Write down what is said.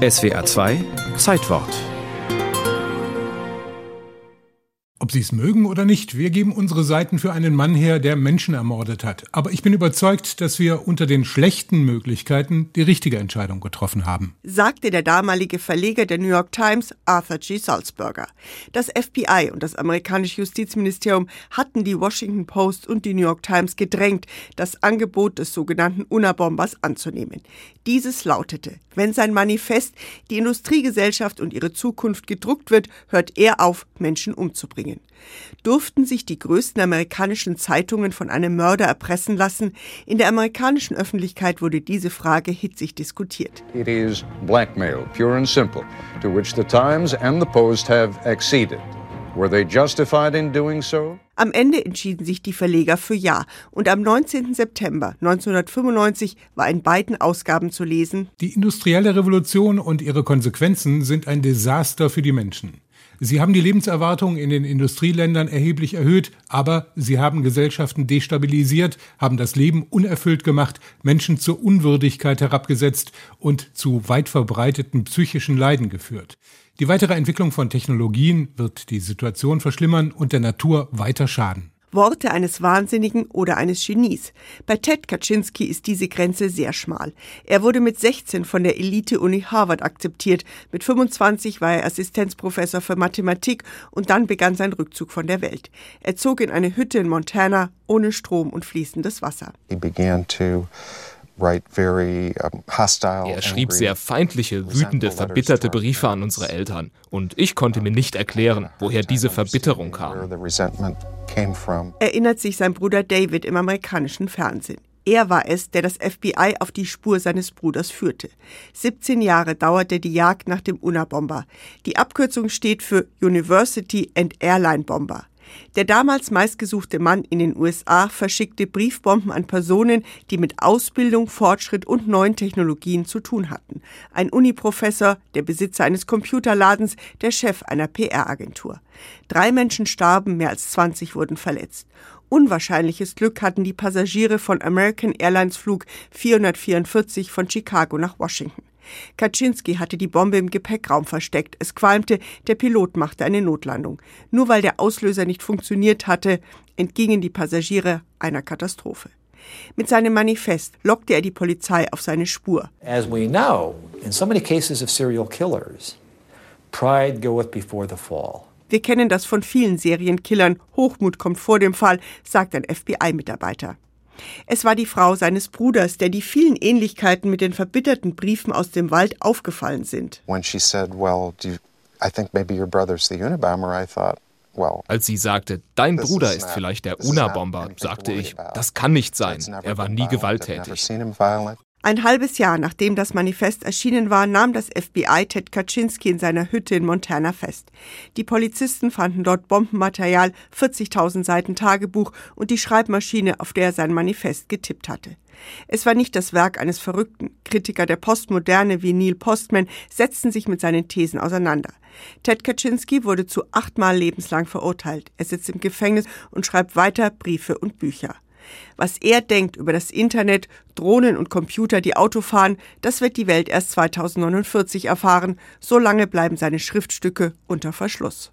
SWA 2 Zeitwort Ob Sie es mögen oder nicht, wir geben unsere Seiten für einen Mann her, der Menschen ermordet hat. Aber ich bin überzeugt, dass wir unter den schlechten Möglichkeiten die richtige Entscheidung getroffen haben. Sagte der damalige Verleger der New York Times, Arthur G. Salzberger. Das FBI und das amerikanische Justizministerium hatten die Washington Post und die New York Times gedrängt, das Angebot des sogenannten Unabombers anzunehmen. Dieses lautete, wenn sein Manifest Die Industriegesellschaft und ihre Zukunft gedruckt wird, hört er auf, Menschen umzubringen. Durften sich die größten amerikanischen Zeitungen von einem Mörder erpressen lassen? In der amerikanischen Öffentlichkeit wurde diese Frage hitzig diskutiert. It is blackmail, pure and simple, to which the Times and the Post have acceded. Were they justified in doing so? Am Ende entschieden sich die Verleger für Ja und am 19. September 1995 war in beiden Ausgaben zu lesen Die industrielle Revolution und ihre Konsequenzen sind ein Desaster für die Menschen. Sie haben die Lebenserwartung in den Industrieländern erheblich erhöht, aber sie haben Gesellschaften destabilisiert, haben das Leben unerfüllt gemacht, Menschen zur Unwürdigkeit herabgesetzt und zu weit verbreiteten psychischen Leiden geführt. Die weitere Entwicklung von Technologien wird die Situation verschlimmern und der Natur weiter schaden. Worte eines Wahnsinnigen oder eines Genies. Bei Ted Kaczynski ist diese Grenze sehr schmal. Er wurde mit 16 von der Elite-Uni Harvard akzeptiert. Mit 25 war er Assistenzprofessor für Mathematik und dann begann sein Rückzug von der Welt. Er zog in eine Hütte in Montana ohne Strom und fließendes Wasser. He began to er schrieb sehr feindliche, wütende, verbitterte Briefe an unsere Eltern. Und ich konnte mir nicht erklären, woher diese Verbitterung kam. Erinnert sich sein Bruder David im amerikanischen Fernsehen. Er war es, der das FBI auf die Spur seines Bruders führte. 17 Jahre dauerte die Jagd nach dem Unabomber. Die Abkürzung steht für University and Airline Bomber. Der damals meistgesuchte Mann in den USA verschickte Briefbomben an Personen, die mit Ausbildung, Fortschritt und neuen Technologien zu tun hatten. Ein Uniprofessor, der Besitzer eines Computerladens, der Chef einer PR-Agentur. Drei Menschen starben, mehr als 20 wurden verletzt. Unwahrscheinliches Glück hatten die Passagiere von American Airlines Flug 444 von Chicago nach Washington. Kaczynski hatte die Bombe im Gepäckraum versteckt. Es qualmte, der Pilot machte eine Notlandung. Nur weil der Auslöser nicht funktioniert hatte, entgingen die Passagiere einer Katastrophe. Mit seinem Manifest lockte er die Polizei auf seine Spur. As we know, in so many cases of serial killers, pride goeth before the fall. Wir kennen das von vielen Serienkillern. Hochmut kommt vor dem Fall, sagt ein FBI-Mitarbeiter. Es war die Frau seines Bruders, der die vielen Ähnlichkeiten mit den verbitterten Briefen aus dem Wald aufgefallen sind. When she said, well, do you, I think maybe your brother's the Unabomber, I thought, als sie sagte, dein Bruder ist vielleicht der Unabomber, sagte ich, das kann nicht sein. Er war nie gewalttätig. Ein halbes Jahr nachdem das Manifest erschienen war, nahm das FBI Ted Kaczynski in seiner Hütte in Montana fest. Die Polizisten fanden dort Bombenmaterial, 40.000 Seiten Tagebuch und die Schreibmaschine, auf der er sein Manifest getippt hatte. Es war nicht das Werk eines Verrückten. Kritiker der Postmoderne wie Neil Postman setzten sich mit seinen Thesen auseinander. Ted Kaczynski wurde zu achtmal lebenslang verurteilt. Er sitzt im Gefängnis und schreibt weiter Briefe und Bücher. Was er denkt über das Internet, Drohnen und Computer, die Auto fahren, das wird die Welt erst 2049 erfahren. So lange bleiben seine Schriftstücke unter Verschluss.